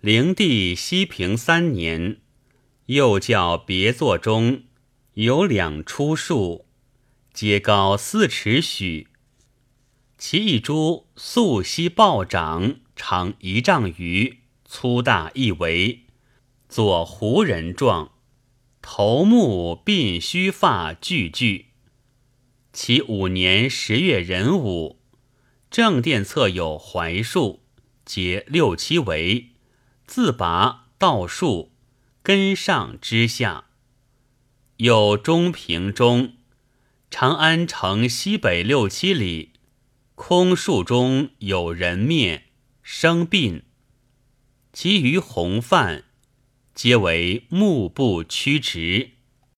灵帝西平三年，又教别座中有两出树，皆高四尺许。其一株素悉暴长，长一丈余，粗大一围，作胡人状，头目鬓须发俱具。其五年十月壬午，正殿侧有槐树，结六七围。自拔道树，根上枝下，有中平中，长安城西北六七里，空树中有人面，生病。其余红泛，皆为目不曲直。